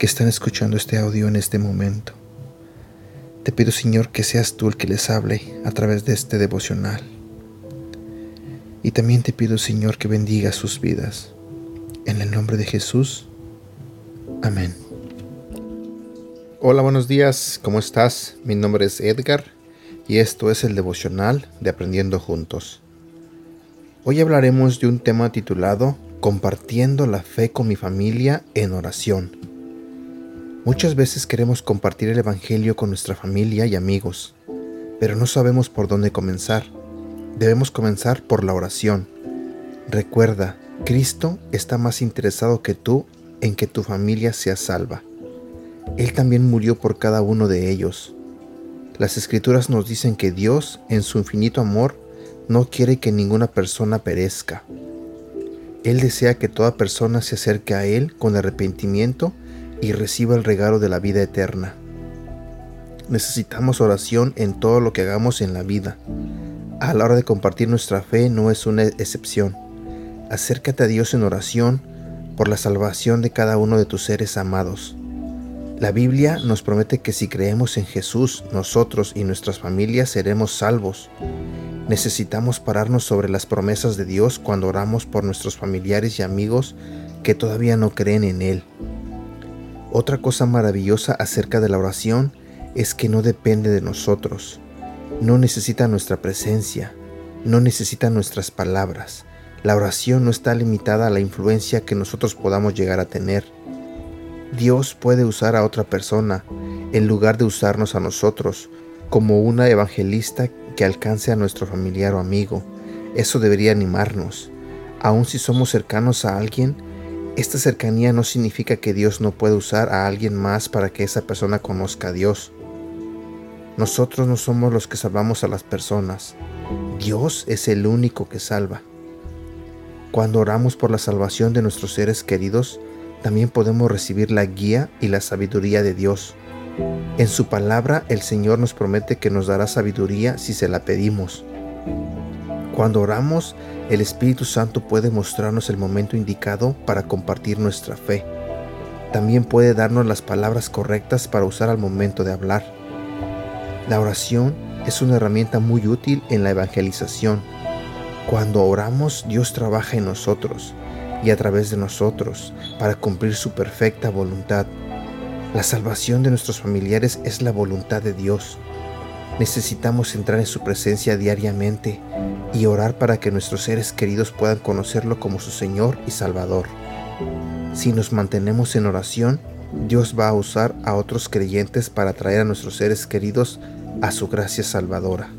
que están escuchando este audio en este momento. Te pido, Señor, que seas tú el que les hable a través de este devocional. Y también te pido, Señor, que bendiga sus vidas. En el nombre de Jesús. Amén. Hola, buenos días, ¿cómo estás? Mi nombre es Edgar y esto es el devocional de Aprendiendo Juntos. Hoy hablaremos de un tema titulado Compartiendo la fe con mi familia en oración. Muchas veces queremos compartir el Evangelio con nuestra familia y amigos, pero no sabemos por dónde comenzar. Debemos comenzar por la oración. Recuerda, Cristo está más interesado que tú en que tu familia sea salva. Él también murió por cada uno de ellos. Las escrituras nos dicen que Dios, en su infinito amor, no quiere que ninguna persona perezca. Él desea que toda persona se acerque a Él con arrepentimiento y reciba el regalo de la vida eterna. Necesitamos oración en todo lo que hagamos en la vida. A la hora de compartir nuestra fe no es una excepción. Acércate a Dios en oración por la salvación de cada uno de tus seres amados. La Biblia nos promete que si creemos en Jesús, nosotros y nuestras familias seremos salvos. Necesitamos pararnos sobre las promesas de Dios cuando oramos por nuestros familiares y amigos que todavía no creen en Él. Otra cosa maravillosa acerca de la oración es que no depende de nosotros, no necesita nuestra presencia, no necesita nuestras palabras. La oración no está limitada a la influencia que nosotros podamos llegar a tener Dios puede usar a otra persona en lugar de usarnos a nosotros como una evangelista que alcance a nuestro familiar o amigo. Eso debería animarnos. Aun si somos cercanos a alguien, esta cercanía no significa que Dios no puede usar a alguien más para que esa persona conozca a Dios. Nosotros no somos los que salvamos a las personas. Dios es el único que salva. Cuando oramos por la salvación de nuestros seres queridos, también podemos recibir la guía y la sabiduría de Dios. En su palabra el Señor nos promete que nos dará sabiduría si se la pedimos. Cuando oramos, el Espíritu Santo puede mostrarnos el momento indicado para compartir nuestra fe. También puede darnos las palabras correctas para usar al momento de hablar. La oración es una herramienta muy útil en la evangelización. Cuando oramos, Dios trabaja en nosotros y a través de nosotros para cumplir su perfecta voluntad. La salvación de nuestros familiares es la voluntad de Dios. Necesitamos entrar en su presencia diariamente y orar para que nuestros seres queridos puedan conocerlo como su Señor y Salvador. Si nos mantenemos en oración, Dios va a usar a otros creyentes para traer a nuestros seres queridos a su gracia salvadora.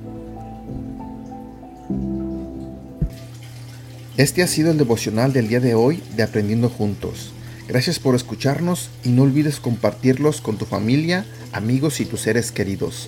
Este ha sido el devocional del día de hoy de Aprendiendo Juntos. Gracias por escucharnos y no olvides compartirlos con tu familia, amigos y tus seres queridos.